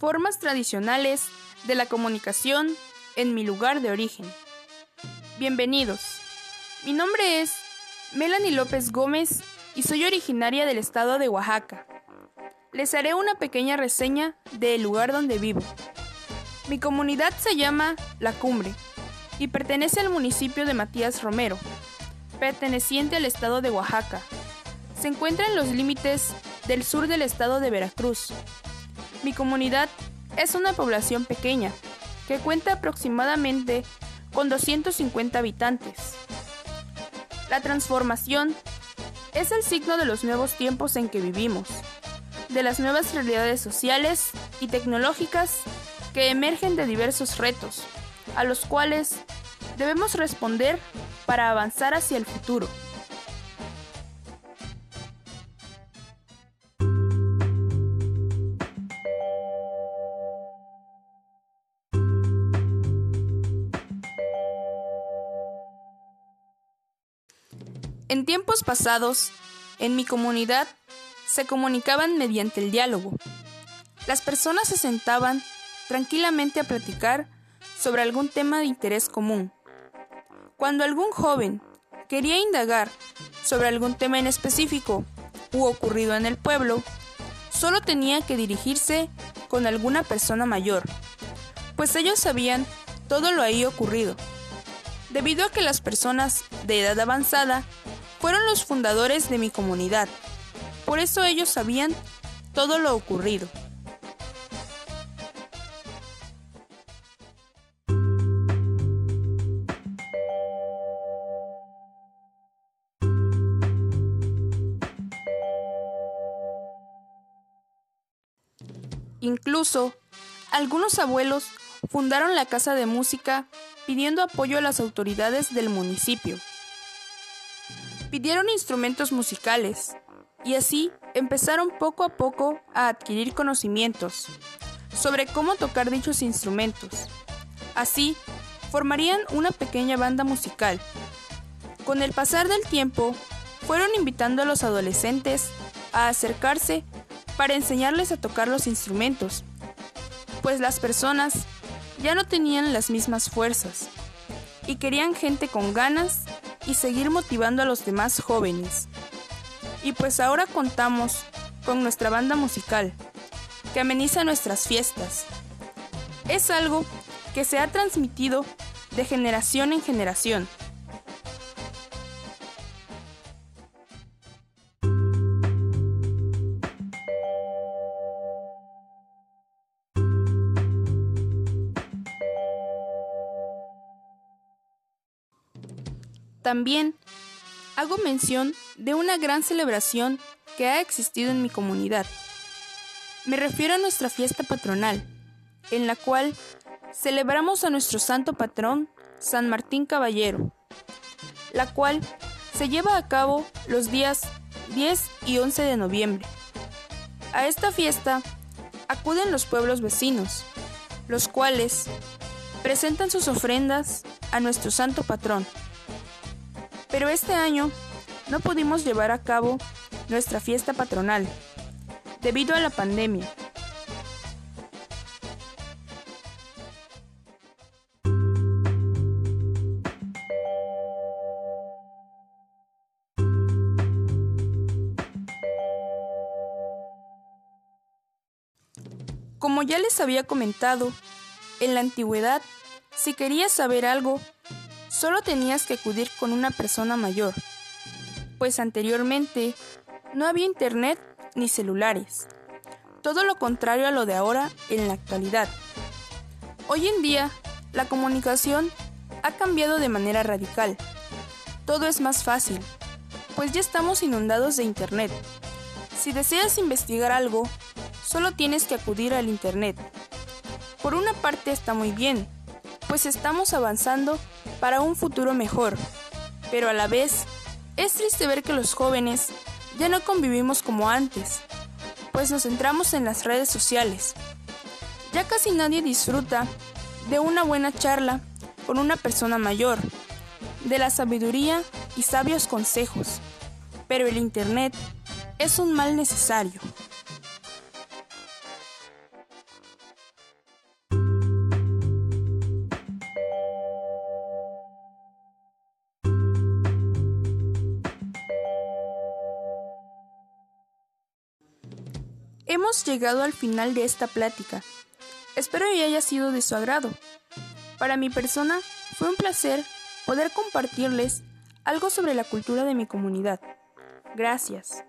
Formas tradicionales de la comunicación en mi lugar de origen. Bienvenidos. Mi nombre es Melanie López Gómez y soy originaria del estado de Oaxaca. Les haré una pequeña reseña del lugar donde vivo. Mi comunidad se llama La Cumbre y pertenece al municipio de Matías Romero, perteneciente al estado de Oaxaca. Se encuentra en los límites del sur del estado de Veracruz. Mi comunidad es una población pequeña, que cuenta aproximadamente con 250 habitantes. La transformación es el signo de los nuevos tiempos en que vivimos, de las nuevas realidades sociales y tecnológicas que emergen de diversos retos, a los cuales debemos responder para avanzar hacia el futuro. En tiempos pasados, en mi comunidad, se comunicaban mediante el diálogo. Las personas se sentaban tranquilamente a platicar sobre algún tema de interés común. Cuando algún joven quería indagar sobre algún tema en específico u ocurrido en el pueblo, solo tenía que dirigirse con alguna persona mayor, pues ellos sabían todo lo ahí ocurrido. Debido a que las personas de edad avanzada fueron los fundadores de mi comunidad. Por eso ellos sabían todo lo ocurrido. Incluso, algunos abuelos fundaron la casa de música pidiendo apoyo a las autoridades del municipio pidieron instrumentos musicales y así empezaron poco a poco a adquirir conocimientos sobre cómo tocar dichos instrumentos. Así, formarían una pequeña banda musical. Con el pasar del tiempo, fueron invitando a los adolescentes a acercarse para enseñarles a tocar los instrumentos, pues las personas ya no tenían las mismas fuerzas y querían gente con ganas y seguir motivando a los demás jóvenes. Y pues ahora contamos con nuestra banda musical, que ameniza nuestras fiestas. Es algo que se ha transmitido de generación en generación. También hago mención de una gran celebración que ha existido en mi comunidad. Me refiero a nuestra fiesta patronal, en la cual celebramos a nuestro santo patrón, San Martín Caballero, la cual se lleva a cabo los días 10 y 11 de noviembre. A esta fiesta acuden los pueblos vecinos, los cuales presentan sus ofrendas a nuestro santo patrón. Pero este año no pudimos llevar a cabo nuestra fiesta patronal debido a la pandemia. Como ya les había comentado, en la antigüedad, si querías saber algo, solo tenías que acudir con una persona mayor, pues anteriormente no había internet ni celulares. Todo lo contrario a lo de ahora en la actualidad. Hoy en día, la comunicación ha cambiado de manera radical. Todo es más fácil, pues ya estamos inundados de Internet. Si deseas investigar algo, solo tienes que acudir al Internet. Por una parte está muy bien, pues estamos avanzando para un futuro mejor. Pero a la vez, es triste ver que los jóvenes ya no convivimos como antes, pues nos centramos en las redes sociales. Ya casi nadie disfruta de una buena charla con una persona mayor, de la sabiduría y sabios consejos, pero el Internet es un mal necesario. Hemos llegado al final de esta plática. Espero que haya sido de su agrado. Para mi persona fue un placer poder compartirles algo sobre la cultura de mi comunidad. Gracias.